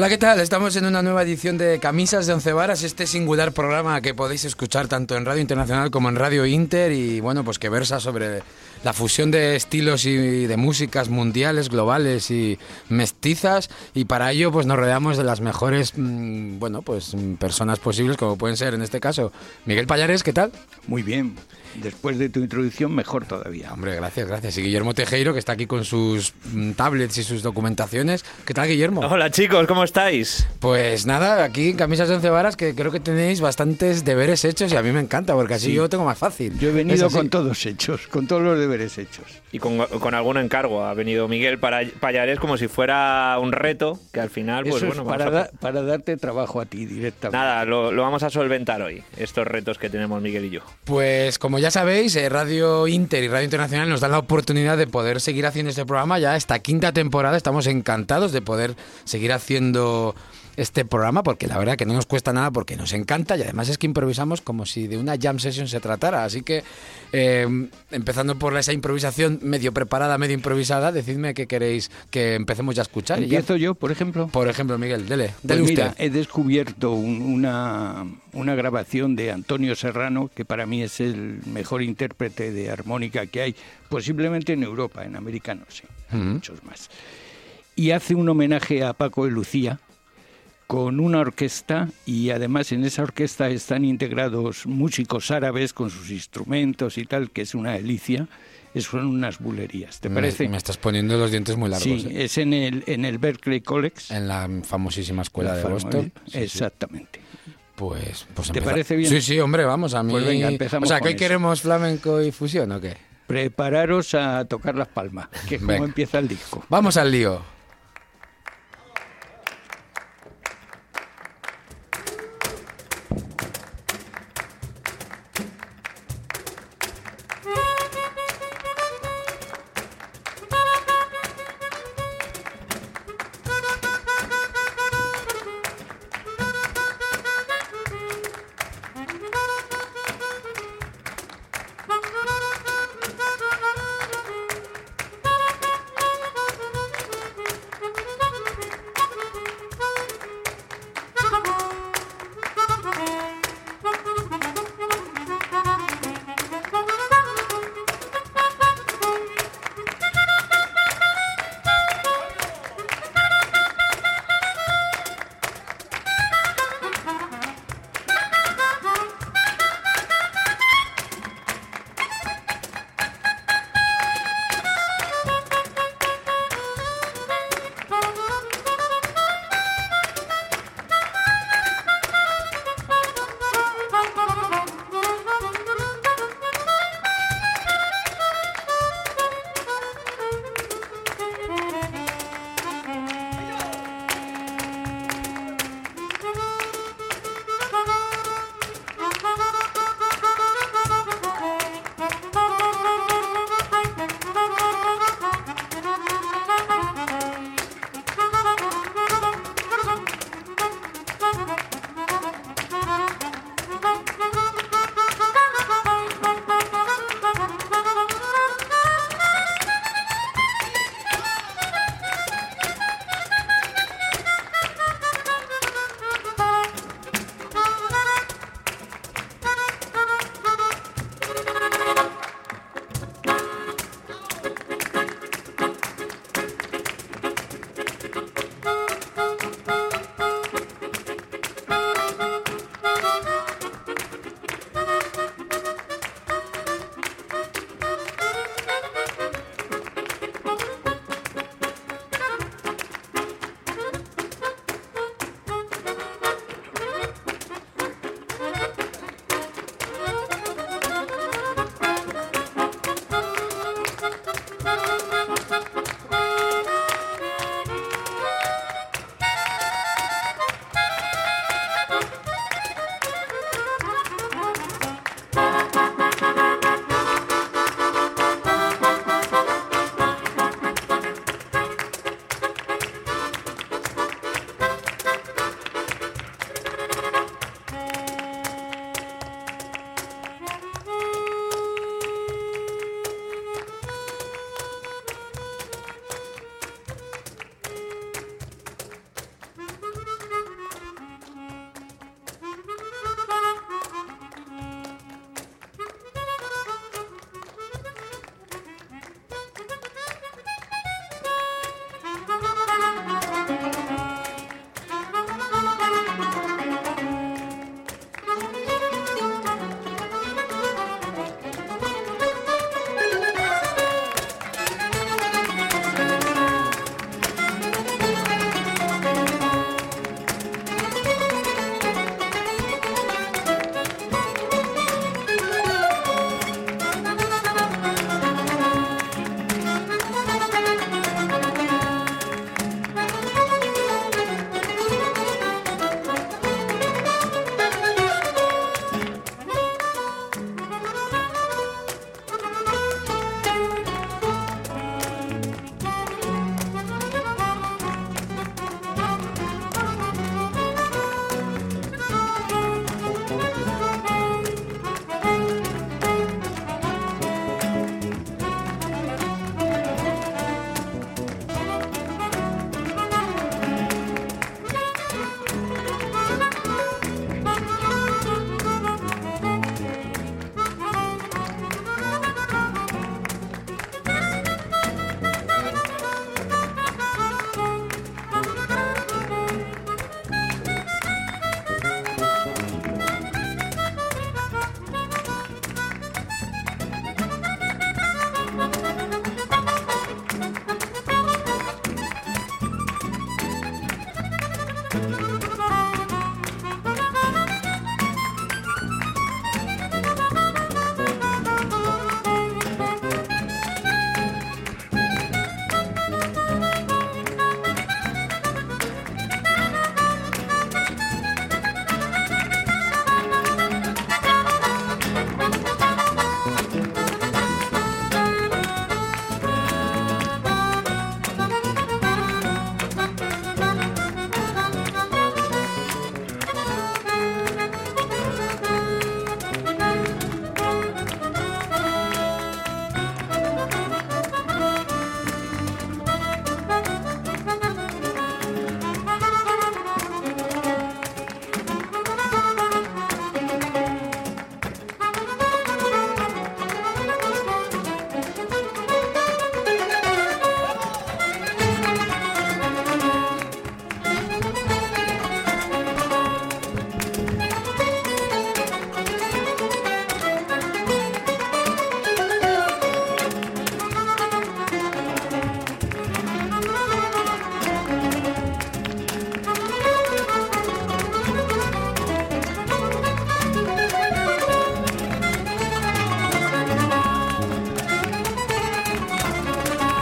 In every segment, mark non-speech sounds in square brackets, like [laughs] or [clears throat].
Hola, ¿qué tal? Estamos en una nueva edición de Camisas de Once Varas, este singular programa que podéis escuchar tanto en Radio Internacional como en Radio Inter y bueno, pues que versa sobre la fusión de estilos y de músicas mundiales, globales y mestizas y para ello pues nos rodeamos de las mejores, mm, bueno, pues personas posibles como pueden ser en este caso Miguel Payares, ¿qué tal? Muy bien, después de tu introducción, mejor todavía. Hombre, gracias, gracias. Y Guillermo Tejero, que está aquí con sus mm, tablets y sus documentaciones. ¿Qué tal, Guillermo? Hola, chicos, ¿cómo estáis? Pues nada, aquí en Camisas de Once Varas, que creo que tenéis bastantes deberes hechos y a mí me encanta, porque así Sí. yo tengo más fácil. Yo he ¿Es venido con todos hechos, con todos los deberes hechos. Y con, con algún encargo. Ha venido Miguel para Payares como si fuera un reto, que al final, pues Eso bueno, es para, a- da- para darte trabajo a ti directamente. Nada, lo, lo vamos a solventar hoy, estos retos que tenemos Miguel y yo. Pues como ya sabéis, eh, Radio Inter y Radio Internacional nos dan la oportunidad de poder seguir haciendo este programa ya esta quinta temporada. Estamos encantados de poder seguir haciendo este programa porque la verdad que no nos cuesta nada porque nos encanta y además es que improvisamos como si de una jam session se tratara. Así que eh, empezando por esa improvisación medio preparada, medio improvisada, decidme qué queréis que empecemos ya a escuchar. y ya- Empiezo yo, por ejemplo. Por ejemplo, Miguel, dele, Pues dele mira, usted. he descubierto un- una, una grabación de Antonio Serrano, que para mí es el mejor intérprete de armónica que hay, posiblemente en Europa, en América no sé, hay Ujú. muchos más. Y hace un homenaje a Paco de Lucía con una orquesta y además en esa orquesta están integrados músicos árabes con sus instrumentos y tal, que es una delicia. Son unas bulerías, ¿te Me- parece? Me, estás poniendo los dientes muy largos. sí, eh. es en el, en el Berkeley College. En la famosísima escuela La de Boston. Sí, sí. Exactamente. Pues, pues ¿Te parece bien? Sí, sí, hombre, vamos, a mí... Pues venga, empezamos O sea, que hoy eso. queremos flamenco y fusión, ¿o qué? Prepararos a tocar las palmas, que es como empieza el disco. Vamos al lío.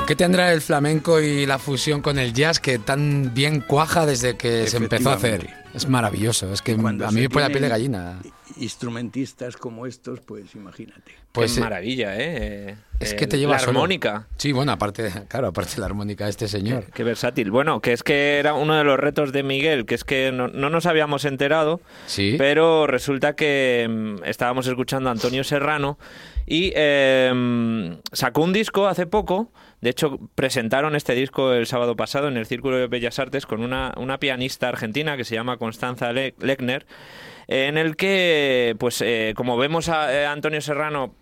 ¿Qué tendrá el flamenco y la fusión con el jazz que tan bien cuaja desde que se empezó a hacer? Es maravilloso, es que a mí me pone la piel de gallina. Instrumentistas como estos, pues imagínate. Pues Qué eh, maravilla, ¿eh? es Eh, que te lleva La solo. armónica. Sí, bueno, aparte, [laughs] claro, aparte de la armónica de este señor. Qué versátil. Bueno, que es que era uno de los retos de Miguel, que es que no, no nos habíamos enterado, Sí. pero resulta que mm, estábamos escuchando a Antonio Serrano y eh, sacó un disco hace poco. De hecho, presentaron este disco el sábado pasado en el Círculo de Bellas Artes con una, una pianista argentina que se llama Constanza Le- Lechner, en el que, pues, eh, como vemos a eh, Antonio Serrano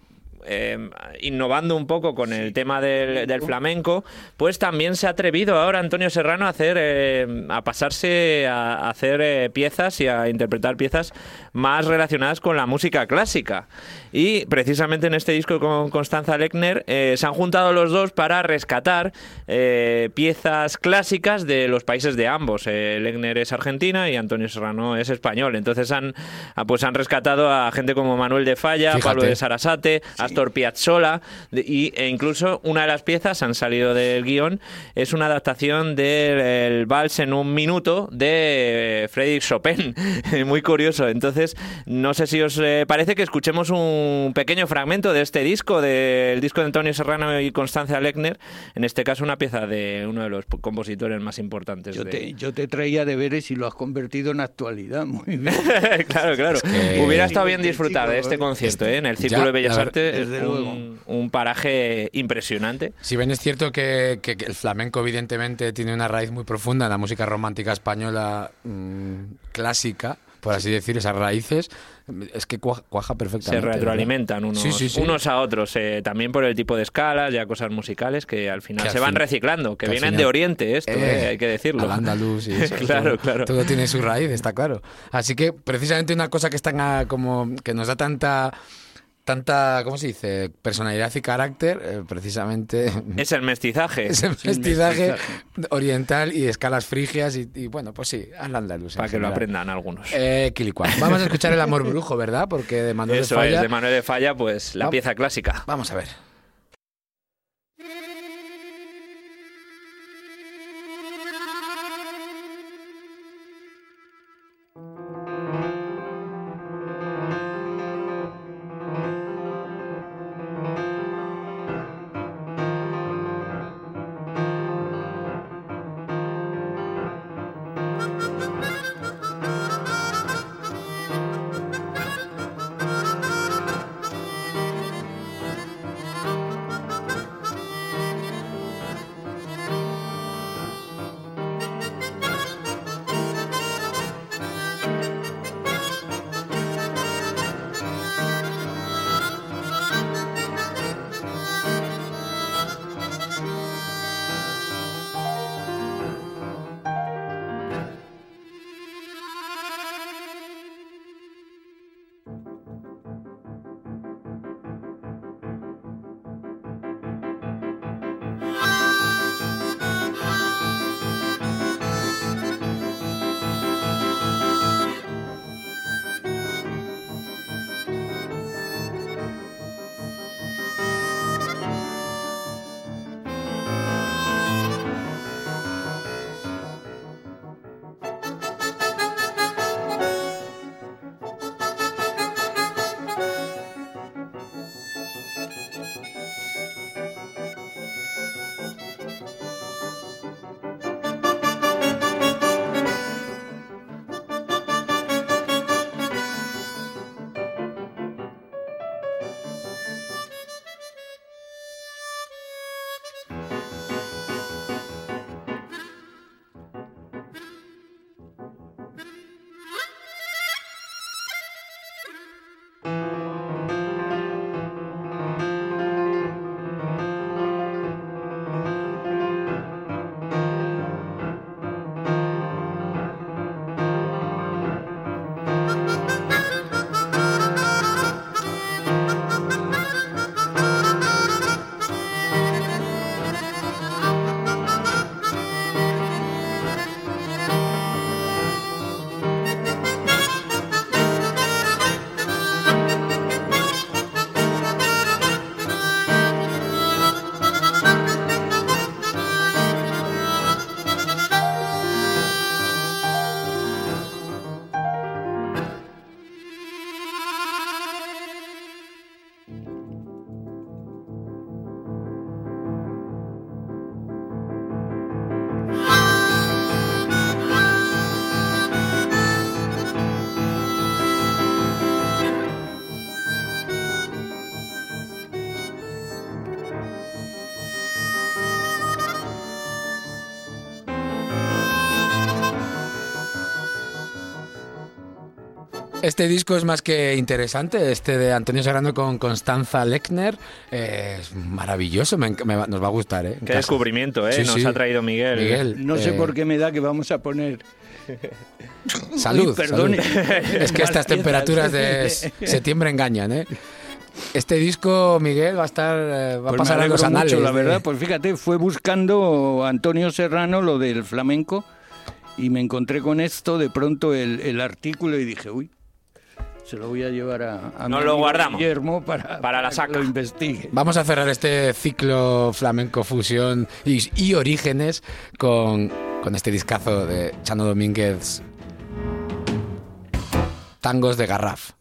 eh, innovando un poco con el tema del, del flamenco, pues también se ha atrevido ahora Antonio Serrano a hacer, eh, a pasarse a, hacer eh, piezas y a interpretar piezas más relacionadas con la música clásica. Y precisamente en este disco con Constanza Lechner eh, se han juntado los dos para rescatar eh, piezas clásicas de los países de ambos. Lechner es argentina y Antonio Serrano es español. Entonces han, ah, pues han rescatado a gente como Manuel de Falla, Fíjate. Pablo de Sarasate, Astor Piazzolla de- y, e incluso una de las piezas han salido del guion es una adaptación del el vals en un minuto de eh, Frédéric Chopin [laughs] muy curioso entonces no sé si os eh, parece que escuchemos un pequeño fragmento de este disco del disco de Antonio Serrano y Constanza Lechner en este caso una pieza de uno de los compositores más importantes Yo de- te, yo te traía deberes y lo has convertido en actualidad. Muy bien. [laughs] claro, claro. que- Hubiera estado bien disfrutar de este concierto, Este- ¿eh? En el ya, Círculo de Bellas Artes es desde luego. un, un paraje impresionante. Si bien es cierto que, que- que el flamenco evidentemente tiene una raíz muy profunda en la música romántica española mm, clásica, por así decir, esas raíces, es que cuaja, cuaja Se perfectamente. retroalimentan unos, Sí, sí, sí. unos a otros, eh, también por el tipo de escalas, ya cosas musicales que al final Que al se van fin- reciclando, que, vienen final- de Oriente esto, Eh, eh, hay que decirlo. Al andaluz y [laughs] eso, Claro, todo, claro. Todo tiene su raíz, está claro. Así que precisamente una cosa que es tan ah, como que nos da tanta tanta, ¿cómo se dice? personalidad y carácter, eh, precisamente [laughs] Es el mestizaje. ese mestizaje oriental y escalas frigias y, y, bueno, pues sí, al andaluz. para que lo aprendan algunos. Eh. Vamos a escuchar El amor brujo, ¿verdad? Porque de Manuel de Eso Falla... es, de Manuel de Falla, pues la Va- pieza clásica. Vamos a ver. Este disco es más que interesante, este de Antonio Serrano con Constanza Lechner. eh, es maravilloso, me me nos va a gustar. ¿eh? Qué casa. descubrimiento, ¿eh? Sí, Nos sí. ha traído Miguel. Miguel, No sé eh, por qué me da que vamos a poner. [laughs] Salud, Uy, perdone. salud. Es que estas [laughs] temperaturas de septiembre engañan, ¿eh? Este disco, Miguel, va a estar, eh, va a Pues me pasar a los anales. mucho, la verdad. Pues fíjate, fue buscando Antonio Serrano lo del flamenco y me encontré con esto, de pronto el, el artículo y dije, uy, se lo voy a llevar a, mi lo guardamos. Guillermo para, Para la que saca. lo investigue. Vamos a cerrar este ciclo flamenco fusión y, y orígenes con, con este discazo de Chano Domínguez, Tangos de Garraf.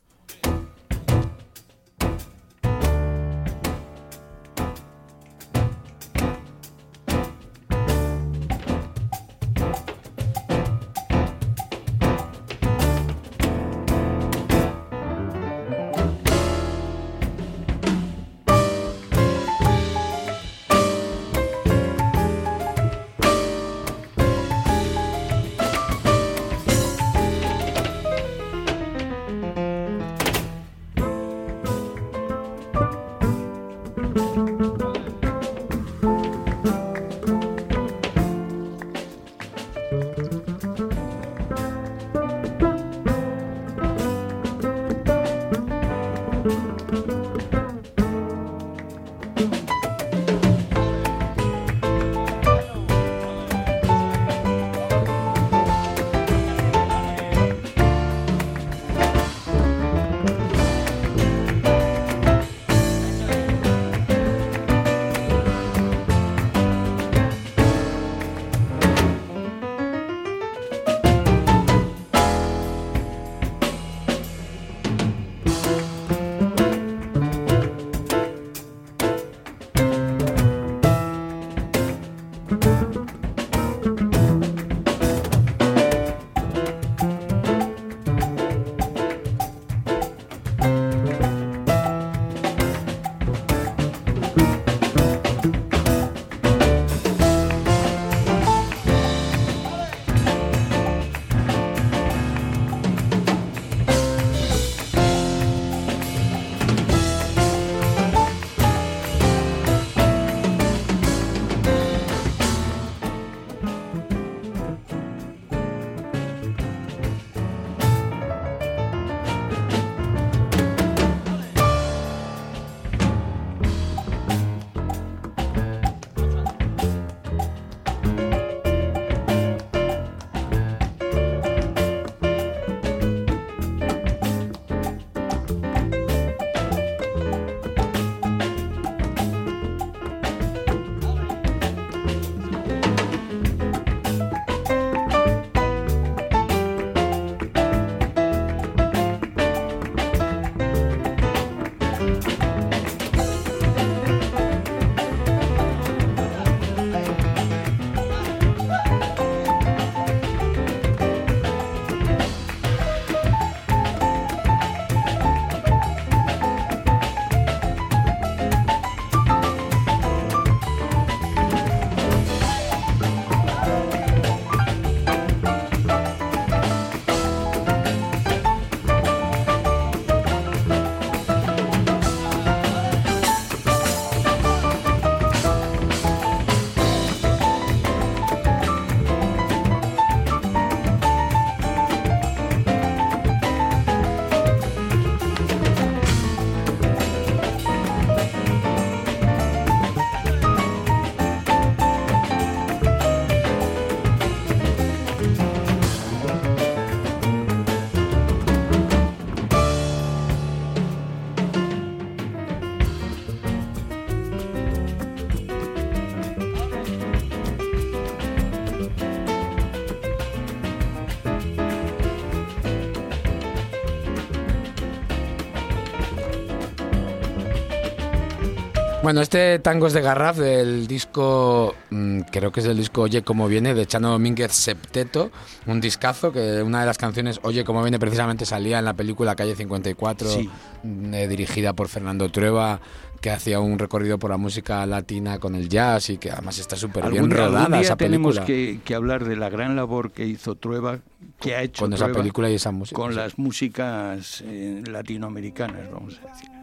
Bueno, este Tangos de Garraf del disco, mm, creo que es el disco Oye Cómo Viene, de Chano Domínguez Septeto, un discazo que una de las canciones Oye Cómo Viene precisamente salía en la película Calle 54, Sí. mm, eh, dirigida por Fernando Trueba, que hacía un recorrido por la música latina con el jazz y que además está súper bien rodada día esa tenemos película. que, que hablar de la gran labor que hizo Trueba, que ha hecho Con esa película y esa música. con las músicas eh, latinoamericanas, vamos a decir.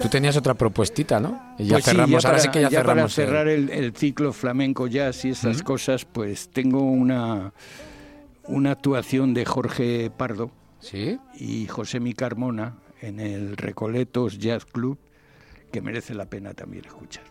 Tú tenías otra propuestita, ¿no? Y ya Pues sí, cerramos, ya ahora para- sí que ya, para cerramos. el- cerrar el, el ciclo flamenco jazz y estas cosas, pues tengo una, una actuación de Jorge Pardo ¿Sí? y José Mi Carmona en el Recoletos Jazz Club que merece la pena también escuchar.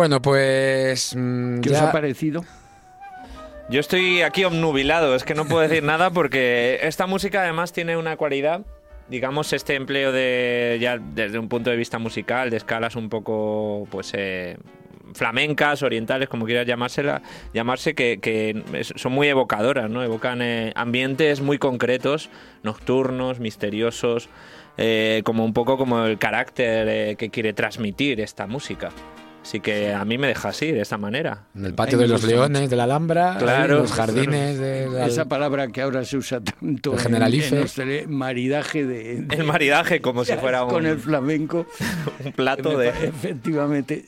Bueno, pues. mm, ¿Qué os ya- ha parecido? Yo estoy aquí obnubilado, es que no puedo decir nada porque esta música además tiene una cualidad, digamos, este empleo de, ya desde un punto de vista musical, de escalas un poco, pues, eh, flamencas, orientales, como quieras llamársela, llamarse, que, que son muy evocadoras, ¿no? Evocan eh, ambientes muy concretos, nocturnos, misteriosos, eh, como un poco como el carácter eh, que quiere transmitir esta música. Así que a mí me deja así, de esta manera. En el patio de los leones de la Alhambra, Claro. en los jardines de la- Esa palabra que ahora se usa tanto El en- Generalife. en hostele- maridaje de, de- El maridaje, como si [laughs] fuera con el un, flamenco. [laughs] un plato de... Efectivamente,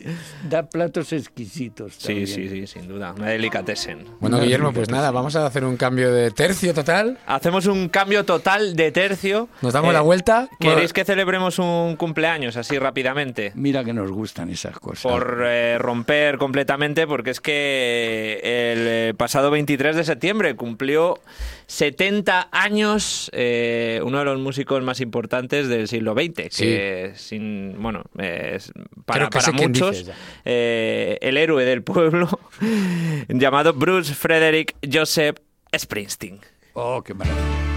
da platos exquisitos. Sí, también. sí, sí, sin duda. Una delicatessen. Bueno, Una Guillermo, pues nada, vamos a hacer un cambio de tercio total. Hacemos un cambio total de tercio. Nos damos Eh, la vuelta. ¿Queréis que celebremos un cumpleaños así rápidamente? Mira que nos gustan esas cosas. Por por eh, romper completamente porque es que el eh, pasado 23 de septiembre cumplió 70 años eh, uno de los músicos más importantes del siglo XX, que sin, bueno, es para, para muchos eh, el héroe del pueblo [laughs] llamado Bruce Frederick Joseph Springsteen. Oh, qué maravilla.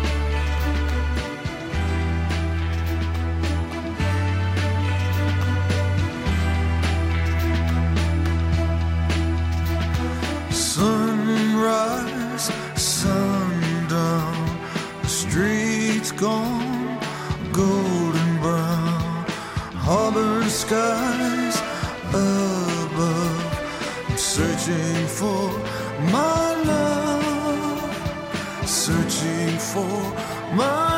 Sunrise, sundown, the streets gone golden brown, harbor skies above. I'm searching for my love, searching for my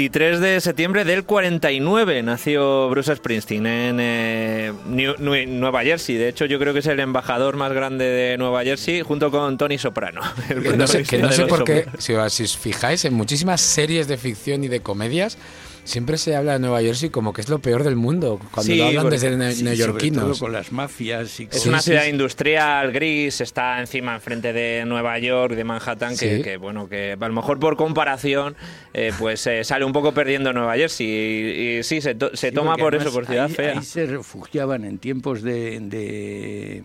23 de septiembre del 49 nació Bruce Springsteen en eh, New- Nueva Jersey. De hecho, yo creo que es el embajador más grande de Nueva Jersey, junto con Tony Soprano. [laughs] Que no sé, que no por qué, si os fijáis, en muchísimas series de ficción y de comedias, siempre se habla de Nueva Jersey como que es lo peor del mundo, cuando Sí, lo hablan porque- desde Sí, sobre todo neoyorquinos. con las mafias y Es con- una sí, ciudad sí. industrial gris, está encima, enfrente de Nueva York, de Manhattan, que, Sí. que, bueno, que a lo mejor por comparación, eh, pues eh, sale un poco perdiendo Nueva Jersey. Y, y sí, se, to- se Sí, toma por eso, por ciudad ahí, fea. Ahí se refugiaban en tiempos de, de,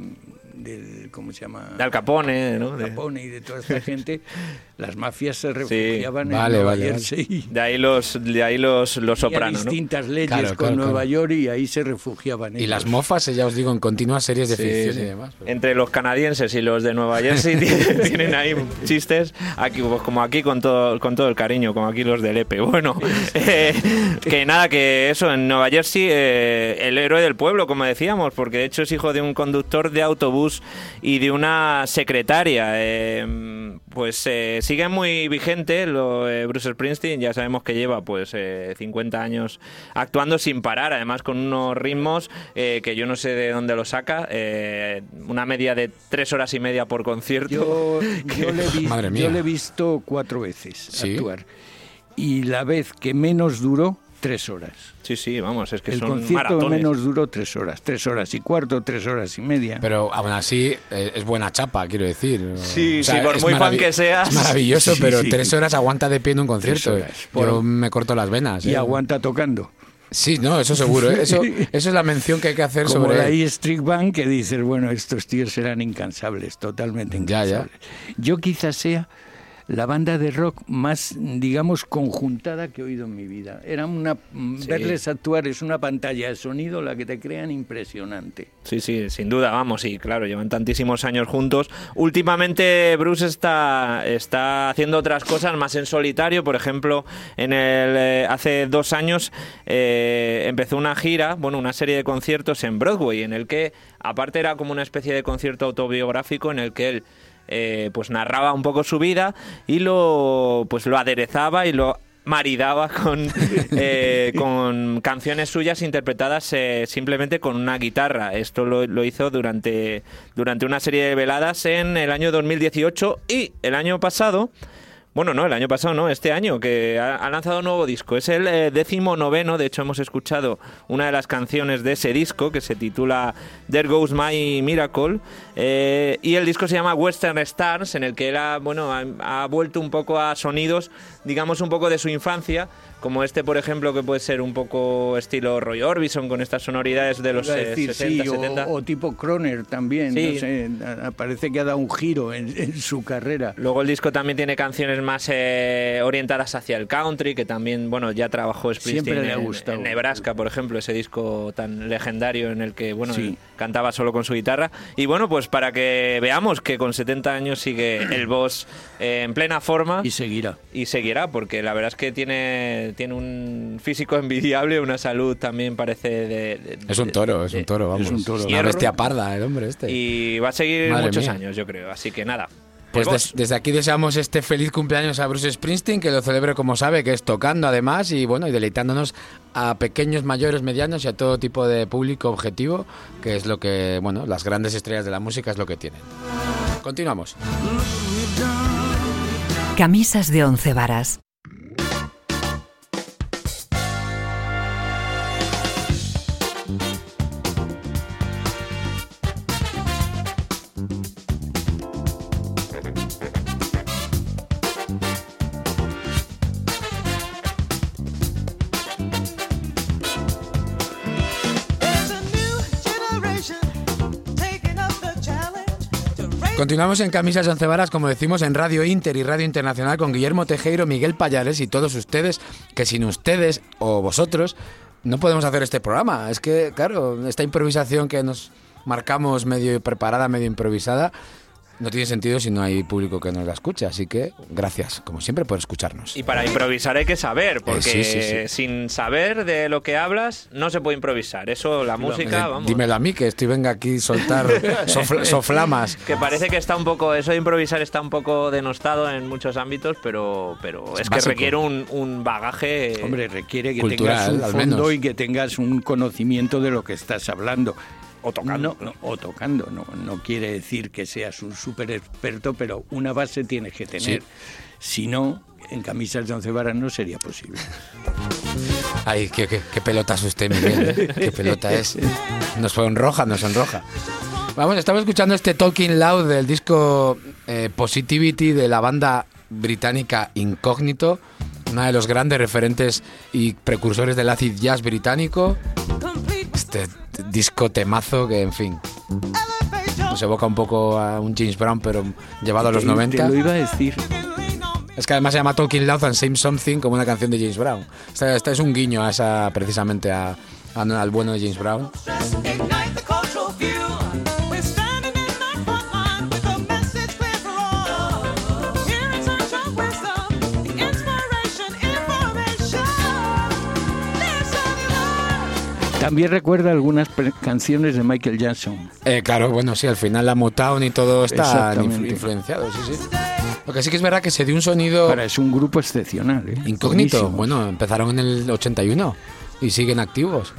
del- ¿cómo se llama? De Al Capone, ¿no? De- Capone y de toda esta gente, [laughs] las mafias se refugiaban Vale, en Nueva vale, vale. Jersey. [laughs] De ahí los, de ahí los, los sopranos, ¿no? distintas leyes Claro, con claro, Nueva claro. York y ahí se refugiaban Y ellos. las mofas, ya os digo, en continuas series de Sí, ficción sí. y demás. pero- Entre los canadienses y los de Nueva [laughs] Jersey tienen, tienen ahí chistes, aquí, pues como aquí con todo, con todo el cariño, como aquí los del EPE. Bueno, eh, que nada, que eso, en Nueva Jersey, eh, el héroe del pueblo, como decíamos, porque de hecho es hijo de un conductor de autobús y de una secretaria. eh, pues eh, sigue muy vigente lo, eh, Bruce Springsteen, ya sabemos que lleva pues eh, 50 años actuando sin parar, además con unos ritmos eh, que yo no sé de dónde lo saca, eh, una media de tres horas y media por concierto. Yo, yo le, vi- Madre mía. yo le he visto cuatro veces Sí. actuar. Y la vez que menos duró, tres horas. Sí, sí, vamos, es que El son concierto maratones. menos duró, tres horas. Tres horas y cuarto, tres horas y media. Pero aún así eh, es buena chapa, quiero decir. Sí, O sea, sí, por es muy fan que seas. Es maravilloso, Sí, pero sí. tres horas aguanta de pie en un concierto. horas. Yo me corto las venas. y eh. aguanta tocando. Sí, no, eso seguro. ¿eh? Eso, [laughs] eso es la mención que hay que hacer Como sobre. E Street Band que dices, bueno, estos tíos serán incansables, totalmente Ya, ya. incansables. Yo quizás sea la banda de rock más, digamos, conjuntada que he oído en mi vida. Era una verles actuar es una pantalla de sonido la que te crean impresionante. Sí, sí, sin duda, vamos, y claro, llevan tantísimos años juntos. Últimamente Bruce está, está haciendo otras cosas más en solitario, por ejemplo, en el eh, hace dos años eh, empezó una gira, bueno, una serie de conciertos en Broadway, en el que aparte era como una especie de concierto autobiográfico en el que él eh, pues narraba un poco su vida y lo pues lo aderezaba y lo maridaba con, [laughs] eh, con canciones suyas interpretadas eh, simplemente con una guitarra. Esto lo, lo hizo durante, durante una serie de veladas en el año 2018 y el año pasado Bueno, no, el año pasado, no, este año, que ha, ha lanzado un nuevo disco. Es el eh, décimo noveno, de hecho hemos escuchado una de las canciones de ese disco que se titula There Goes My Miracle. eh, y el disco se llama Western Stars, en el que él ha, bueno, ha, ha vuelto un poco a sonidos, digamos, un poco de su infancia. Como este, por ejemplo, que puede ser un poco estilo Roy Orbison, con estas sonoridades de los eh, decir, 60, sí, o- 70. O, tipo Croner también, Sí. no sé, parece que ha dado un giro en, en su carrera. Luego el disco también tiene canciones más eh, orientadas hacia el country, que también, bueno, ya trabajó Springsteen Siempre le ha en- gustado. en, Nebraska, por ejemplo, ese disco tan legendario en el que, bueno, Sí. cantaba solo con su guitarra. Y bueno, pues para que veamos que con 70 años sigue el boss eh, en plena forma Y seguirá. y seguirá, porque la verdad es que tiene, tiene un físico envidiable, una salud también parece de... de- Es un de- toro, es de- un toro, vamos. un toro. una bestia parda el hombre este. Y va a seguir Madre muchos mía. años, yo creo. Así que nada. Pues des- boss. desde aquí deseamos este feliz cumpleaños a Bruce Springsteen, que lo celebre como sabe, que es tocando además y bueno, y deleitándonos a pequeños, mayores, medianos y a todo tipo de público objetivo, que es lo que, bueno, las grandes estrellas de la música es lo que tienen. Continuamos. Camisas de once varas. Continuamos en Camisas Once Varas, como decimos, en Radio Inter y Radio Internacional con Guillermo Tejero, Miguel Payares y todos ustedes, que sin ustedes o vosotros no podemos hacer este programa. Es que, claro, esta improvisación que nos marcamos medio preparada, medio improvisada, no tiene sentido si no hay público que nos la escuche. Así que gracias, como siempre, por escucharnos. Y para improvisar hay que saber, porque Eh, sí, sí, sí. sin saber de lo que hablas no se puede improvisar. Eso, la música, Eh, vamos. Dímelo a mí, que estoy venga aquí a soltar [laughs] sofl- soflamas. Que parece que está un poco, eso de improvisar está un poco denostado en muchos ámbitos, pero, pero es, que requiere un, un bagaje. Hombre, requiere que Cultural, tengas un al fondo menos. y que tengas un conocimiento de lo que estás hablando. O tocando. No, no, o tocando. No, no quiere decir que seas un súper experto, pero una base tienes que tener. Si no, en camisas de once varas no sería posible. Ay, qué, qué, qué pelota es usted, Miguel. ¿eh? Qué pelota es. Nos sonroja, nos sonroja. Vamos, estamos escuchando este Talking Loud del disco eh, Positivity de la banda británica Incógnito, una de los grandes referentes y precursores del acid jazz británico. Este disco temazo que, en fin, nos evoca un poco a un James Brown, pero llevado a los Te- 90. Te lo iba a decir. Es que además se llama Talking Loud and Same Something como una canción de James Brown. Esta, esta es un guiño a esa, precisamente a, a- al bueno de James Brown. También recuerda algunas canciones de Michael Jackson. Eh, claro, bueno, sí, al final la Motown y todo está influ- influenciado, sí, sí. Lo que sí que es verdad que se dio un sonido Ahora es un grupo excepcional. ¿eh? incógnito. Bueno, empezaron en el 81 y siguen activos.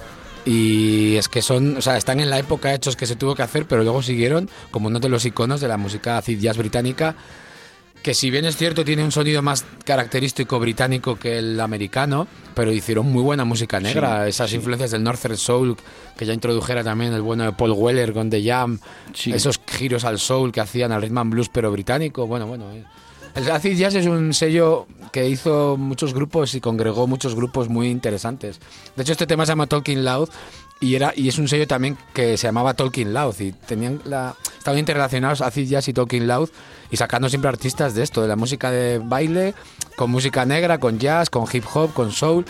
Y es que son, o sea, están en la época hechos que se tuvo que hacer, pero luego siguieron como uno de los iconos de la música acid jazz británica, que si bien es cierto tiene un sonido más característico británico que el americano, pero hicieron muy buena música negra, Sí, esas sí. influencias del Northern Soul que ya introdujera también el bueno de Paul Weller con The Jam, Sí. esos giros al soul que hacían al rhythm and blues pero británico, bueno, bueno. eh. El Acid Jazz es un sello que hizo muchos grupos y congregó muchos grupos muy interesantes. De hecho, este tema se llama Talking Loud y era y es un sello también que se llamaba Talking Loud y tenían la estaban interrelacionados Acid Jazz y Talking Loud y sacando siempre artistas de esto, de la música de baile, con música negra, con jazz, con hip hop, con soul.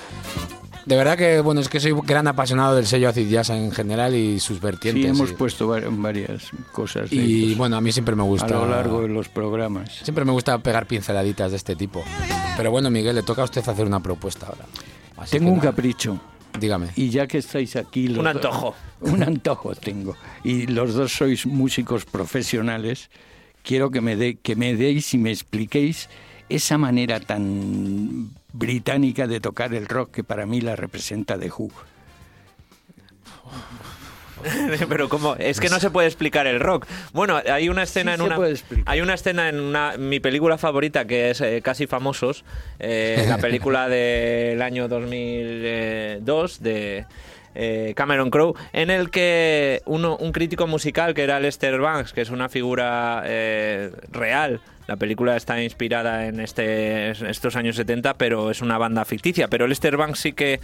De verdad que bueno, es que soy gran apasionado del sello Acid Jazz en general y sus vertientes. Sí, hemos y- puesto var- varias cosas de y bueno, a mí siempre me gusta a lo largo de los programas. Siempre me gusta pegar pinceladitas de este tipo. Pero bueno, Miguel, le toca a usted hacer una propuesta ahora. Así Tengo un nada, capricho. Dígame. Y ya que estáis aquí... los Un dos- antojo. [laughs] un antojo tengo. Y los dos sois músicos profesionales. Quiero que me, de, que me deis y me expliquéis esa manera tan británica de tocar el rock que para mí la representa The Who. [laughs] Pero como es que no se puede explicar el rock. Bueno, hay una escena Sí en una hay una escena en una, mi película favorita que es eh, Casi famosos, eh, la [laughs] película del año 2002 de eh, Cameron Crowe, en el que uno, un crítico musical que era Lester Banks, que es una figura eh, real. La película está inspirada en este, estos años 70, pero es una banda ficticia. Pero Lester Banks sí que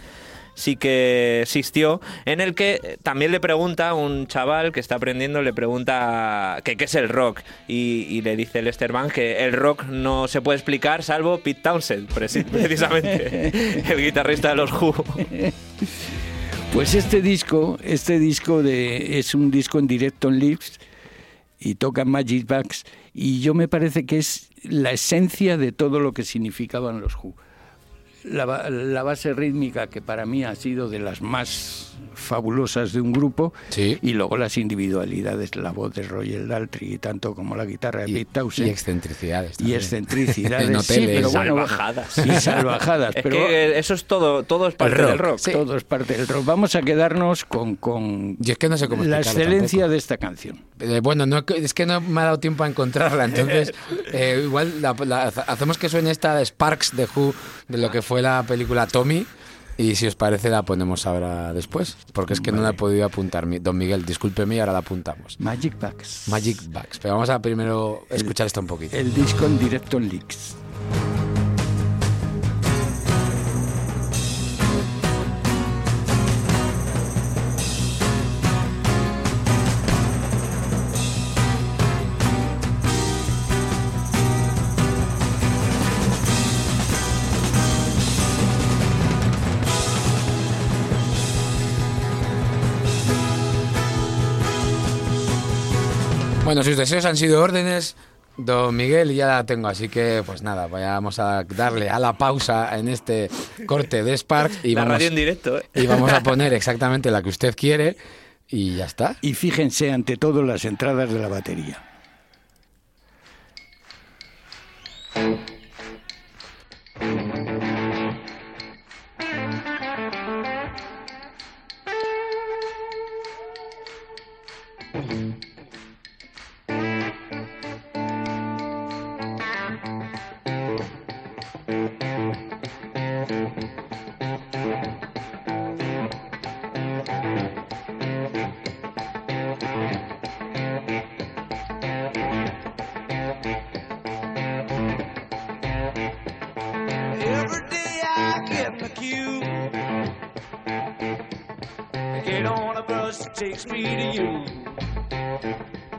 sí que existió, en el que también le pregunta a un chaval que está aprendiendo, le pregunta que qué es el rock. Y, le dice Lester Banks que el rock no se puede explicar salvo Pete Townsend, preci- [laughs] precisamente, el guitarrista de los Who. [laughs] Pues este disco, este disco de, es un disco en directo en Lips y toca Magic Bags y yo me parece que es la esencia de todo lo que significaban los Who. La, la base rítmica que para mí ha sido de las más fabulosas de un grupo Sí. y luego las individualidades, la voz de Roger Daltrey tanto como la guitarra de Y, Pete Townshend y excentricidades. y también. excentricidades, [laughs] En sí, pero bueno, Salvajadas. y salvajadas, [laughs] Es pero que eso es todo, todo es parte rock, del rock. sí. todo es parte del rock. Vamos a quedarnos con, con Y es que no sé cómo la excelencia tampoco. de esta canción. Eh, bueno, no, es que no me ha dado tiempo a encontrarla, entonces [laughs] eh, igual la- la- hacemos que suene esta de Sparks de Who, de lo que fue la película Tommy, y si os parece la ponemos ahora después, porque es que no la he podido apuntar. Don Miguel, discúlpeme y ahora la apuntamos. Magic Bags. Magic Bags, pero vamos a primero escuchar esto un poquito. El disco en directo en Leaks. Bueno, sus deseos han sido órdenes, don Miguel, y ya la tengo, así que pues nada, vayamos a darle a la pausa en este corte de Sparks y La vamos, radio en directo, ¿eh? y vamos a poner exactamente la que usted quiere y ya está. Y fíjense ante todo las entradas de la batería. Takes me to you.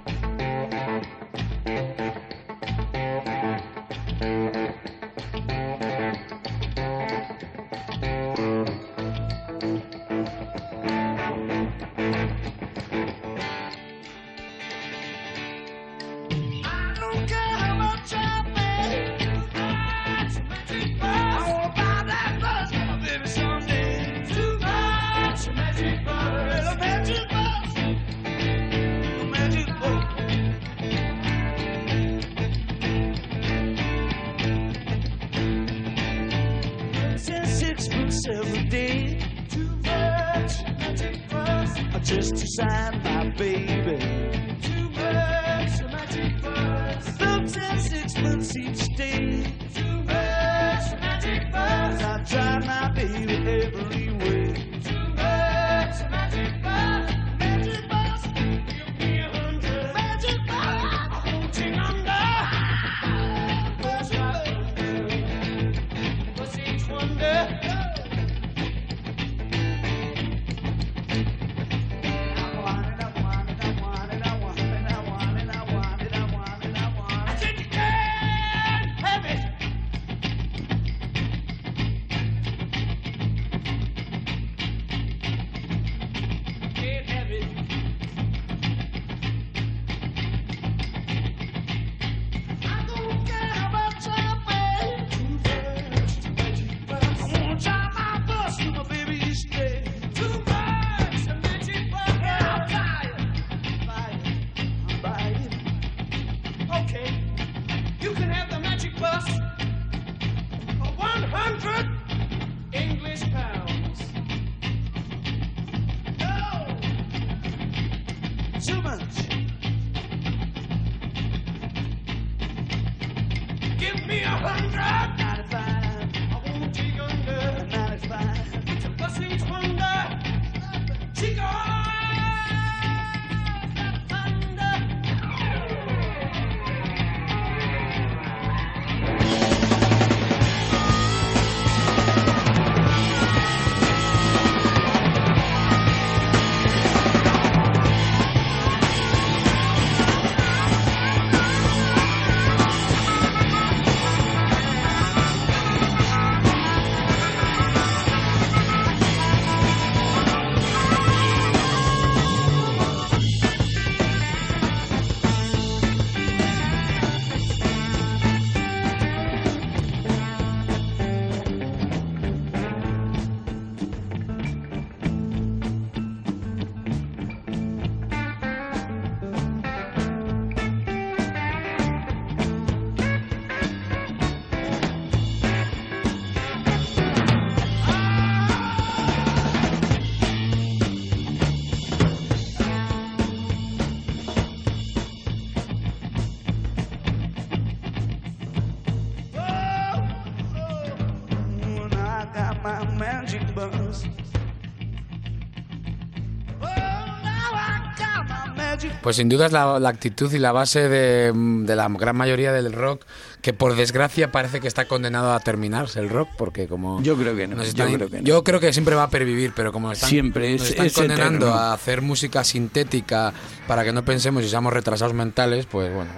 Pues sin duda es la, la actitud y la base de, de la gran mayoría del rock, que por desgracia parece que está condenado a terminarse el rock, porque como... Yo creo que no, yo están- creo que no. yo creo que siempre va a pervivir, pero como están, Siempre, nos es- están es condenando eterno. a hacer música sintética para que no pensemos y seamos retrasados mentales, pues bueno,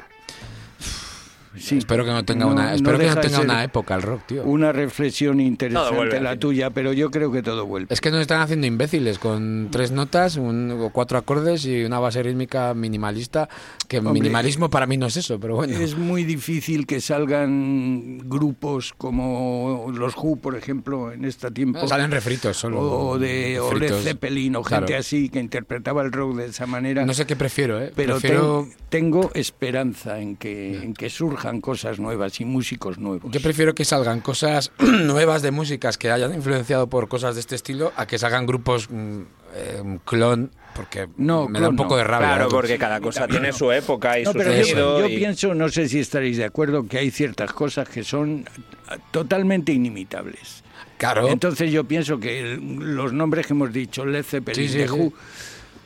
Sí. espero que no tenga una, espero que deja no tenga una época el rock, tío. Una reflexión interesante la tuya, pero yo creo que todo vuelve. Es que nos están haciendo imbéciles con tres notas, un, o cuatro acordes y una base rítmica minimalista, que Hombre, minimalismo para mí no es eso, pero bueno. Es muy difícil que salgan grupos como los Who, por ejemplo, en este tiempo. Salen refritos solo. o de o Led. Zeppelin o gente Claro. así que interpretaba el rock de esa manera. No sé qué prefiero, ¿eh? pero prefiero, ten- tengo esperanza en que, en que surjan cosas nuevas y músicos nuevos. Yo prefiero que salgan cosas [clears throat] nuevas de músicas que hayan influenciado por cosas de este estilo a que salgan grupos mm, eh, clon, porque No, me da un poco no. de rabia. Claro, ¿eh? porque cada cosa tiene su época y No, su pero yo, sonido. yo y- pienso, no sé si estaréis de acuerdo, que hay ciertas cosas que son totalmente inimitables. Claro, Entonces yo pienso que el- los nombres que hemos dicho, Led Zeppelin, Sí, sí, The sí. Who,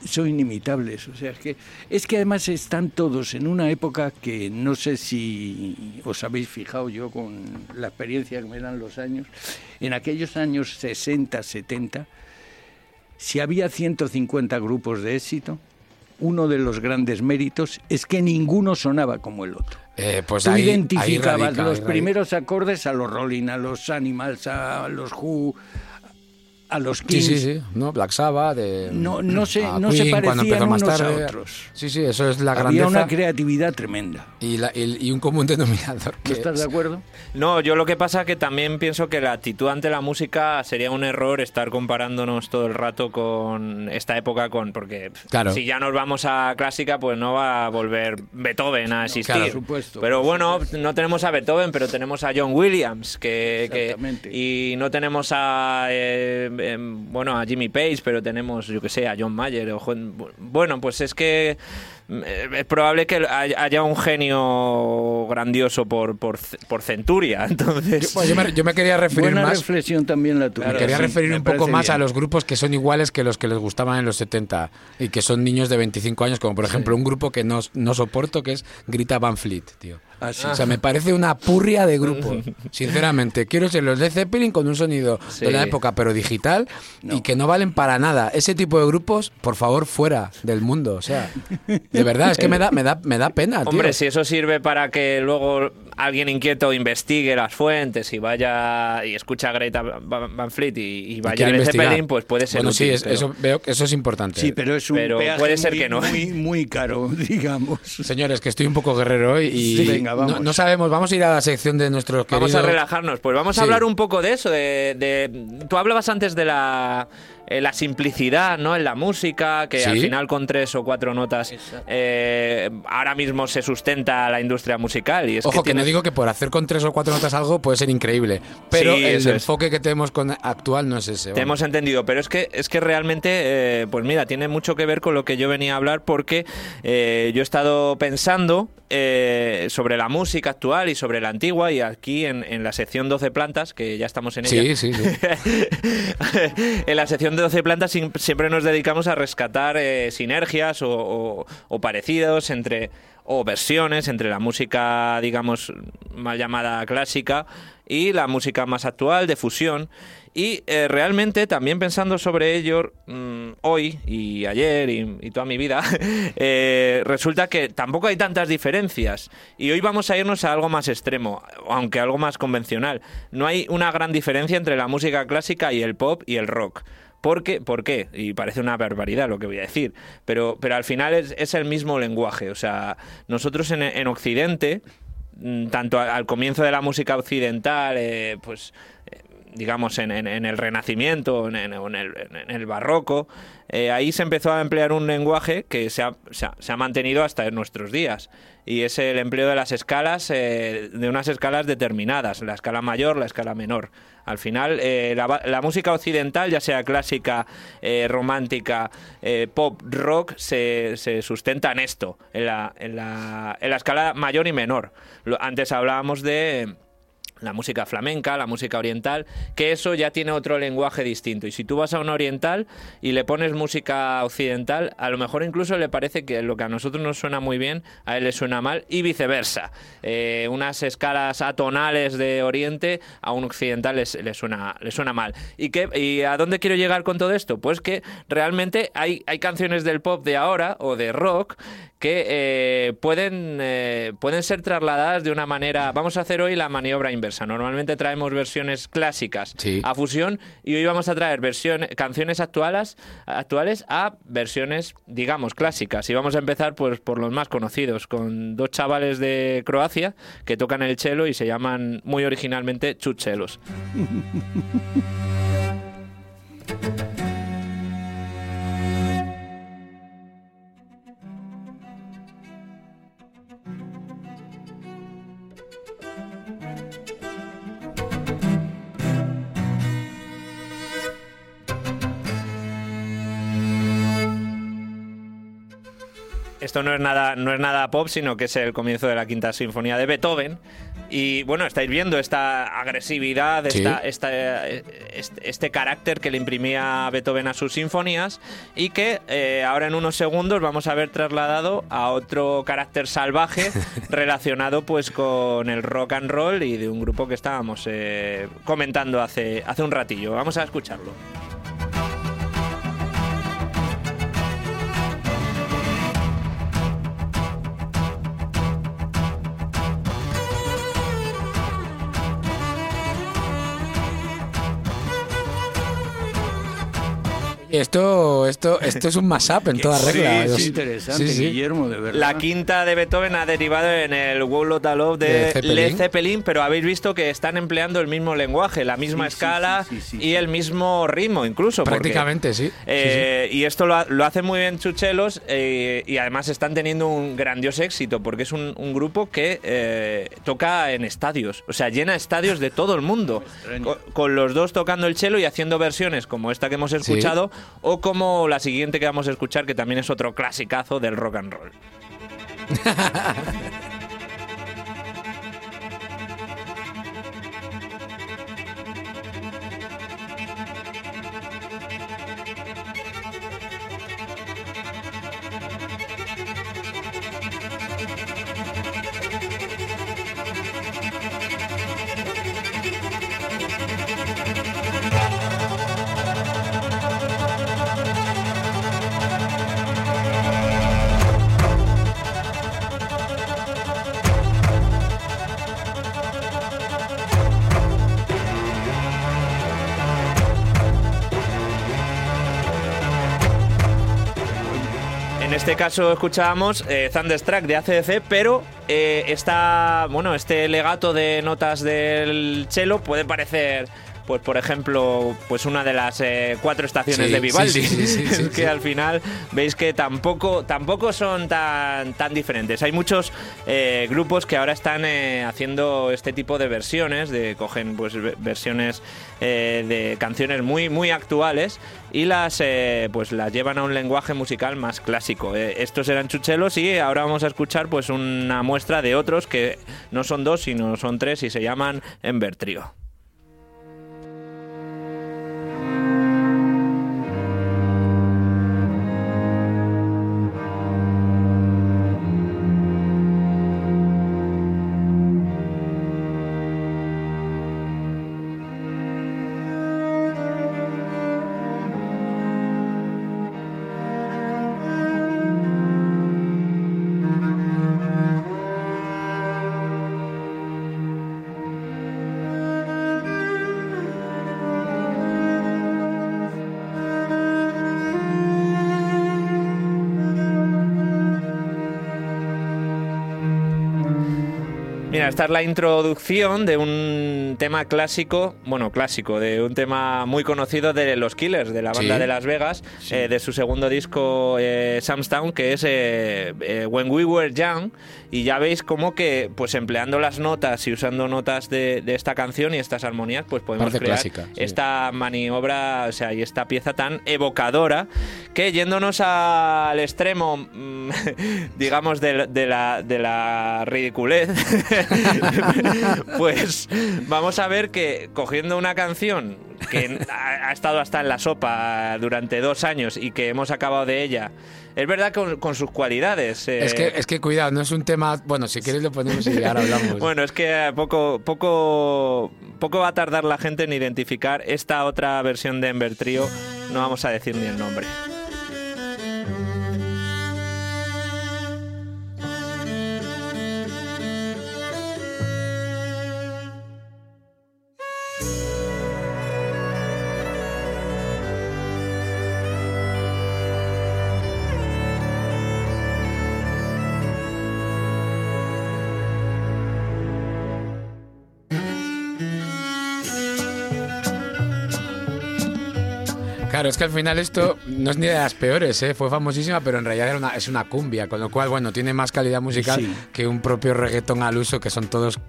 son inimitables. O sea, es que, es que además están todos en una época que no sé si os habéis fijado yo con la experiencia que me dan los años. En aquellos años 60, 70, si había 150 grupos de éxito, uno de los grandes méritos es que ninguno sonaba como el otro. eh, pues Tú ahí, ahí identificabas radica, los ahí radica. primeros acordes a los Rolling, a los Animals, a los Who, a los Sí, Kings. sí, sí, ¿no? Black Sabbath, de, No, no se, a no se Queen, parecían más tarde. a otros. Sí, sí, eso es la Había grandeza una creatividad tremenda. y, la- y- y un común denominador. ¿No estás de es- acuerdo? No, yo lo que pasa que también pienso que la actitud ante la música sería un error estar comparándonos todo el rato con esta época con porque Claro. si ya nos vamos a clásica pues no va a volver Beethoven a existir. claro. Por supuesto, pero bueno, no tenemos a Beethoven, pero tenemos a John Williams que, y no tenemos a eh, bueno a Jimmy Page, pero tenemos yo que sé a John Mayer o Juan- bueno pues es que eh, es probable que hay- haya un genio grandioso por, por, por centuria, [laughs] entonces... Yo, me, yo me quería referir Buena más. reflexión también la tuya. Me quería sí, referir me un poco más a los grupos que son iguales que los que les gustaban en los 70 y que son niños de 25 años, como por ejemplo un grupo que no, no soporto que es Grita Van Fleet, tío. Ah. O sea, me parece una purria de grupo, [laughs] sinceramente. Quiero ser los de Zeppelin con un sonido Sí. de la época, pero digital, y que no valen para nada. Ese tipo de grupos, por favor, fuera del mundo. O sea, de verdad, es que me da, me da, me da pena, tío. Hombre, si eso sirve para que luego alguien inquieto investigue las fuentes y vaya y escucha a Greta Van Fleet y, y vaya a. Zeppelin, pues puede ser Bueno, sí, útil, es- pero- eso, veo que eso es importante. Sí, pero es un Pero peaje puede ser muy, que no. Muy, muy caro, [laughs] digamos. Señores, que estoy un poco guerrero hoy y Sí, venga, vamos. No, no sabemos, vamos a ir a la sección de nuestros Vamos a queridos- relajarnos. Pues vamos a Sí. hablar un poco de eso. De, de- Tú hablabas antes de la, eh, la simplicidad ¿no? en la música, que Sí. al final con tres o cuatro notas eh, ahora mismo se sustenta la industria musical. Y es Ojo, que, tiene- no digo que por hacer con tres o cuatro notas algo puede ser increíble, pero Sí, el es. enfoque que tenemos con actual no es ese. Te vamos. hemos entendido, pero es que es que realmente, eh, pues mira, tiene mucho que ver con lo que yo venía a hablar porque eh, yo he estado pensando eh, sobre la música actual y sobre la antigua y aquí en, en la sección 12 plantas, que ya estamos en ella. Sí, sí, sí. [laughs] en la sección de 12 plantas siempre nos dedicamos a rescatar eh, sinergias o, o- o parecidos entre o versiones entre la música, digamos, mal llamada clásica y la música más actual de fusión. Y eh, realmente también pensando sobre ello mm, hoy y ayer y, toda mi vida, [laughs] eh, resulta que tampoco hay tantas diferencias. Y hoy vamos a irnos a algo más extremo, aunque algo más convencional. No hay una gran diferencia entre la música clásica y el pop y el rock. ¿Por qué? ¿Por qué? Y parece una barbaridad lo que voy a decir, pero, pero al final es, es el mismo lenguaje. O sea, nosotros en, en Occidente, mm, tanto al comienzo de la música occidental, eh, pues digamos en, el Renacimiento, en, en- el, Barroco, eh, ahí se empezó a emplear un lenguaje que se ha, se ha- mantenido hasta en nuestros días. Y es el empleo de las escalas, eh, de unas escalas determinadas, la escala mayor, la escala menor. Al final, eh, la, la música occidental, ya sea clásica, romántica, pop, rock, se, se sustenta en esto, en la, en la, la escala mayor y menor. Antes hablábamos de la música flamenca, la música oriental, que eso ya tiene otro lenguaje distinto. Y si tú vas a un oriental y le pones música occidental, a lo mejor incluso le parece que lo que a nosotros nos suena muy bien, a él le suena mal, y viceversa. Eh, unas escalas atonales de oriente a un occidental les- le suena, le suena mal. ¿Y, qué, ¿Y a dónde quiero llegar con todo esto? Pues que realmente hay, hay canciones del pop de ahora o de rock que eh, pueden, eh, pueden ser trasladadas de una manera... Vamos a hacer hoy la maniobra inversa. Normalmente traemos versiones clásicas Sí. a fusión y hoy vamos a traer versiones, canciones actuales, actuales a versiones, digamos, clásicas. Y vamos a empezar pues, por los más conocidos, con dos chavales de Croacia que tocan el cello y se llaman muy originalmente chuchelos. [laughs] Esto no es nada, no es nada pop, sino que es el comienzo de la quinta sinfonía de Beethoven. Y bueno, estáis viendo esta agresividad, Sí. esta, esta, este, este carácter que le imprimía Beethoven a sus sinfonías y que eh, ahora en unos segundos vamos a ver trasladado a otro carácter salvaje [laughs] relacionado pues con el rock and roll y de un grupo que estábamos eh, comentando hace, hace un ratillo. Vamos a escucharlo. Esto, esto, esto es un mashup en [laughs] toda Sí, regla. es interesante, sí, sí. Guillermo, de verdad. La quinta de Beethoven ha derivado en el Wow Love de, De Zeppelin. Led Zeppelin, pero habéis visto que están empleando el mismo lenguaje, la misma escala sí, sí, sí, y sí. el mismo ritmo, incluso. porque, Prácticamente, sí. Sí, eh, Y esto lo, ha- lo hace muy bien Chuchelos eh, y además están teniendo un grandioso éxito porque es un, un grupo que eh, toca en estadios, o sea, llena estadios de todo el mundo. [laughs] Con, con los dos tocando el cello y haciendo versiones como esta que hemos escuchado o como la siguiente que vamos a escuchar, que también es otro clasicazo del rock and roll. [laughs] caso escuchábamos eh, Thunderstruck de ACDC, pero eh, esta, bueno, este legato de notas del cello puede parecer pues por ejemplo, pues una de las eh, cuatro estaciones Sí, de Vivaldi. sí, [laughs] que al final veis que tampoco, tampoco son tan, tan diferentes. Hay muchos eh, grupos que ahora están eh, haciendo este tipo de versiones, de cogen pues ve- versiones eh, de canciones muy, muy actuales y las pues las llevan a un lenguaje musical más clásico. Estos eran chuchelos y ahora vamos a escuchar pues una muestra de otros que no son dos sino son tres y se llaman Ember Mira, esta es la introducción de un tema clásico, bueno, clásico, de un tema muy conocido de los Killers, de la banda Sí. de Las Vegas, eh, de su segundo disco eh, Sam's Town, que es eh, eh, When We Were Young, y ya veis como que, pues empleando las notas y usando notas de, de esta canción y estas armonías, pues podemos Parte crear clásica, sí. esta maniobra, o sea, y esta pieza tan evocadora, que yéndonos al extremo, mm, [laughs] digamos, de, de la, de la ridiculez, [laughs] pues vamos a ver que cogiendo una canción que [laughs] ha, ha estado hasta en la sopa durante dos años y que hemos acabado de ella, es verdad con, con sus cualidades. eh, Es que, es que cuidado, no es un tema. Bueno, si quieres lo ponemos y ahora hablamos. [laughs] bueno, es que poco, poco, poco va a tardar la gente en identificar esta otra versión de Ember Trio. No vamos a decir ni el nombre. Claro, es que al final esto no es ni de las peores, ¿eh? fue famosísima, pero en realidad era una- es una cumbia, con lo cual, bueno, tiene más calidad musical Sí. que un propio reggaetón al uso, que son todos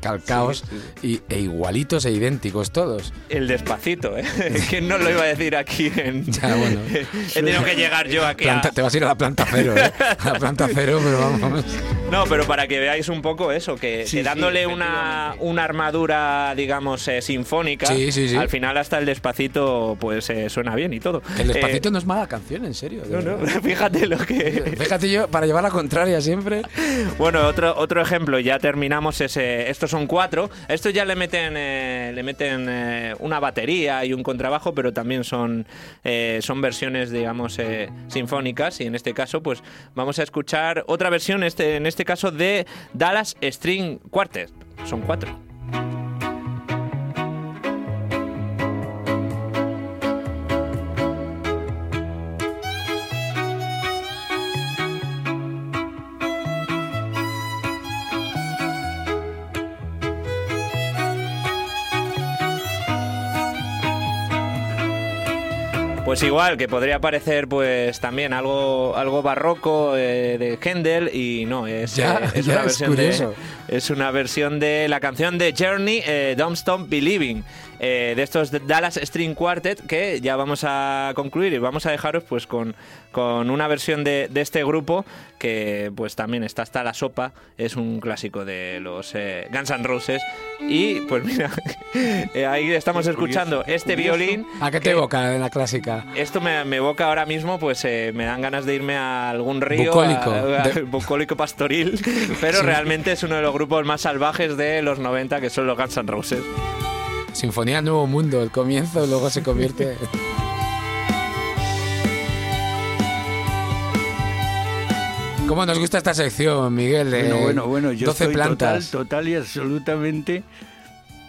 calcaos y, e igualitos e idénticos todos. El despacito, ¿eh? [laughs] ¿Quién no lo iba a decir aquí? En... [laughs] Ya, bueno. [laughs] He tenido que llegar yo aquí. a- Planta- te vas a ir a la planta cero, ¿eh? A la planta cero, pero vamos. No, pero para que veáis un poco eso, que, Sí, que sí, dándole una, una armadura, digamos, eh, sinfónica, al final hasta el despacito pues eh, suena bien y todo. El despacito Eh, no es mala canción, en serio. no, no, fíjate lo que... Fíjate yo, para llevar la contraria siempre. Bueno, otro, otro ejemplo, ya terminamos ese. Estos son cuatro. Estos ya le meten, eh, le meten eh, una batería y un contrabajo, pero también son, eh, son versiones, digamos, sinfónicas. Y en este caso, pues vamos a escuchar otra versión, este, en este caso de Dallas String Quartet. Son cuatro. Pues igual, que podría parecer pues también algo, algo barroco eh, de Händel y no, es, Ya, eh, es ya, una es versión de, es una versión de la canción de Journey, eh, Don't Stop Believing, eh, de estos Dallas String Quartet, que ya vamos a concluir y vamos a dejaros pues con, con una versión de, de este grupo que pues también está hasta la sopa, es un clásico de los eh, Guns N' Roses y pues [laughs] mira, eh, ahí estamos escuchando este violín. ¿A qué te que- evoca en la clásica? esto me, me evoca ahora mismo, pues eh, me dan ganas de irme a algún río. Bucólico. a- a- De- bucólico pastoril. [laughs] Pero realmente es uno de los grupos más salvajes de los 90, que son los Guns N' Roses. Sinfonía Nuevo Mundo, el comienzo luego se convierte. ¿Cómo nos gusta esta sección, Miguel? De Bueno, bueno, bueno, yo 12 estoy plantas. Total, total y absolutamente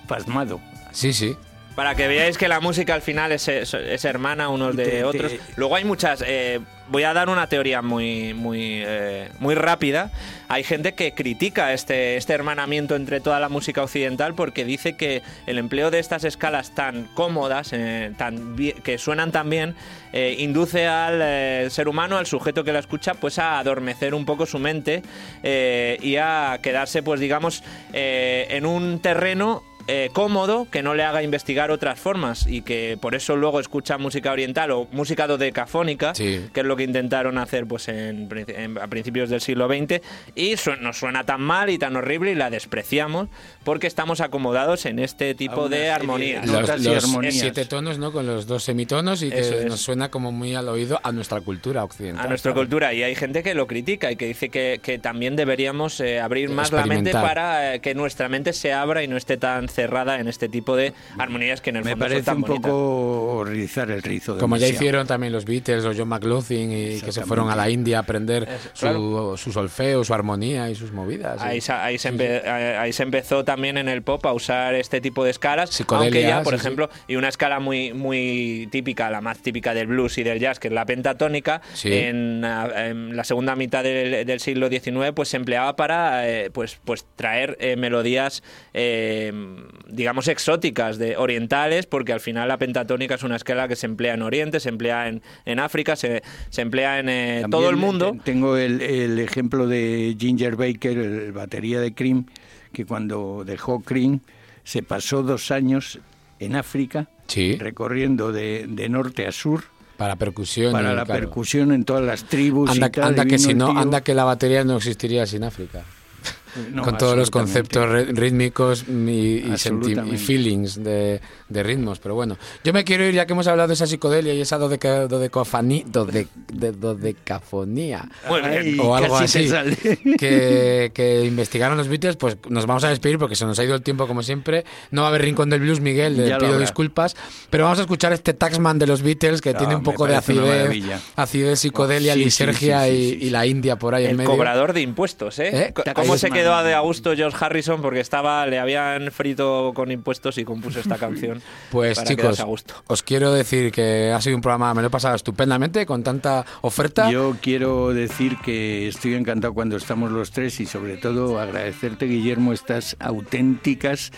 pasmado. Sí, sí. Para que veáis que la música al final es, es- es hermana unos de Te- te- otros. Luego hay muchas. eh, voy a dar una teoría muy, muy, eh, muy rápida. Hay gente que critica este, este hermanamiento entre toda la música occidental porque dice que el empleo de estas escalas tan cómodas, eh, tan que suenan tan bien, eh, induce al ser humano, al sujeto que la escucha, pues a adormecer un poco su mente y a quedarse, pues digamos, en un terreno eh, cómodo que no le haga investigar otras formas y que por eso luego escucha música oriental o música dodecafónica, Sí. que es lo que intentaron hacer pues en, en- a principios del siglo XX y su- nos suena tan mal y tan horrible y la despreciamos porque estamos acomodados en este tipo de armonías. Los, y los armonías. siete tonos, ¿no? Con los dos semitonos y que Eso es. nos suena como muy al oído a nuestra cultura occidental. a nuestra cultura y hay gente que lo critica y que dice que, que también deberíamos eh, abrir más la mente para eh, que nuestra mente se abra y no esté tan cerrada en este tipo de armonías que en el Me fondo son parece tan un bonitas. poco rizar el rizo. Como ya hicieron también los Beatles o John McLaughlin y que se fueron a la India a aprender su, claro. su solfeo, su armonía y sus movidas. Ahí, se- ahí se empe- ahí- ahí se empezó también en el pop a usar este tipo de escalas, aunque ya, por sí, sí. ejemplo, y una escala muy muy típica, la más típica del blues y del jazz, que es la pentatónica, Sí. en, en la segunda mitad del, del siglo XIX, pues se empleaba para eh, pues pues traer eh, melodías, eh, digamos exóticas de orientales, porque al final la pentatónica es una escala que se emplea en Oriente, se emplea en, en África, se, se emplea en eh, todo el mundo. te- Tengo el, el ejemplo de Ginger Baker, el batería de Cream, que cuando dejó Cream se pasó dos años en África, Sí. recorriendo de, de norte a sur para percusión. para la claro. percusión en todas las tribus. Anda, y tal, anda que si no, anda que la batería no existiría sin África. No, con todos los conceptos rí- rítmicos y, y y feelings de, de ritmos. Pero bueno, yo me quiero ir, ya que hemos hablado de esa psicodelia y esa dodeca, dodecafani- dode- de dodecafonía. Ay, o algo así [laughs] que, que investigaron los Beatles, pues nos vamos a despedir porque se nos ha ido el tiempo como siempre. No va a haber rincón del blues, Miguel, le pido habrá. disculpas, pero vamos a escuchar este Taxman de los Beatles que Ah, tiene un poco de acidez, acidez psicodelia, Sí, sí, lisergia sí, sí, y, la India por ahí en El medio. cobrador de impuestos, ¿eh? ¿Eh? ¿Cómo se man. Quedó de a gusto George Harrison? Porque estaba, le habían frito con impuestos y compuso esta canción. [laughs] Pues para chicos, a gusto. os quiero decir que ha sido un programa, me lo he pasado estupendamente con tanta oferta. Yo quiero decir que estoy encantado cuando estamos los tres y sobre todo agradecerte, Guillermo, estas auténticas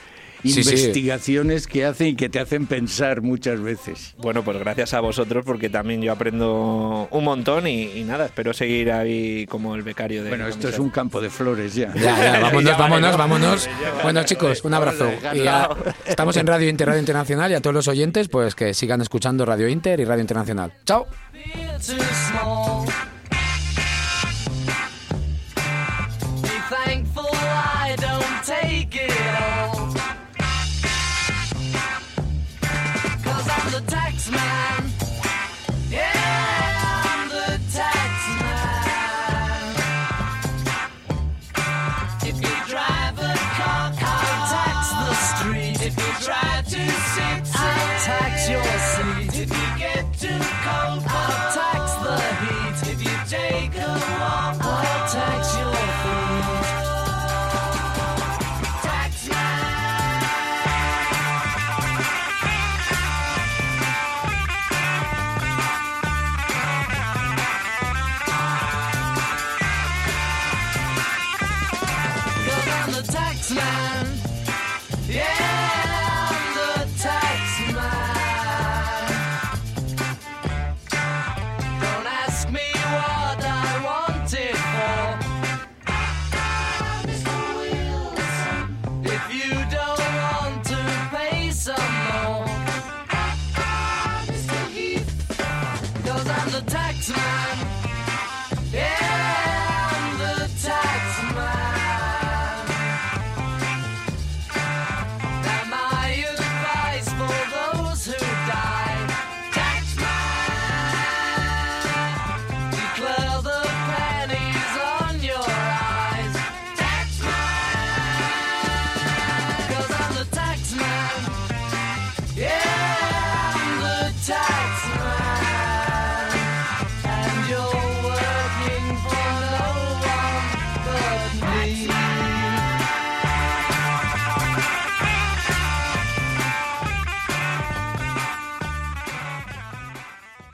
Sí, sí. investigaciones que hacen y que te hacen pensar muchas veces. Bueno, pues gracias a vosotros porque también yo aprendo un montón y, y nada, espero seguir ahí como el becario de Bueno, esto es un campo de flores ya. Ya, ya, [laughs] vámonos, Ya vale, vámonos, ¿no? vámonos. Bueno, chicos, un abrazo. Y a- estamos en Radio Inter, Radio Internacional y a todos los oyentes, pues que sigan escuchando Radio Inter y Radio Internacional. Chao.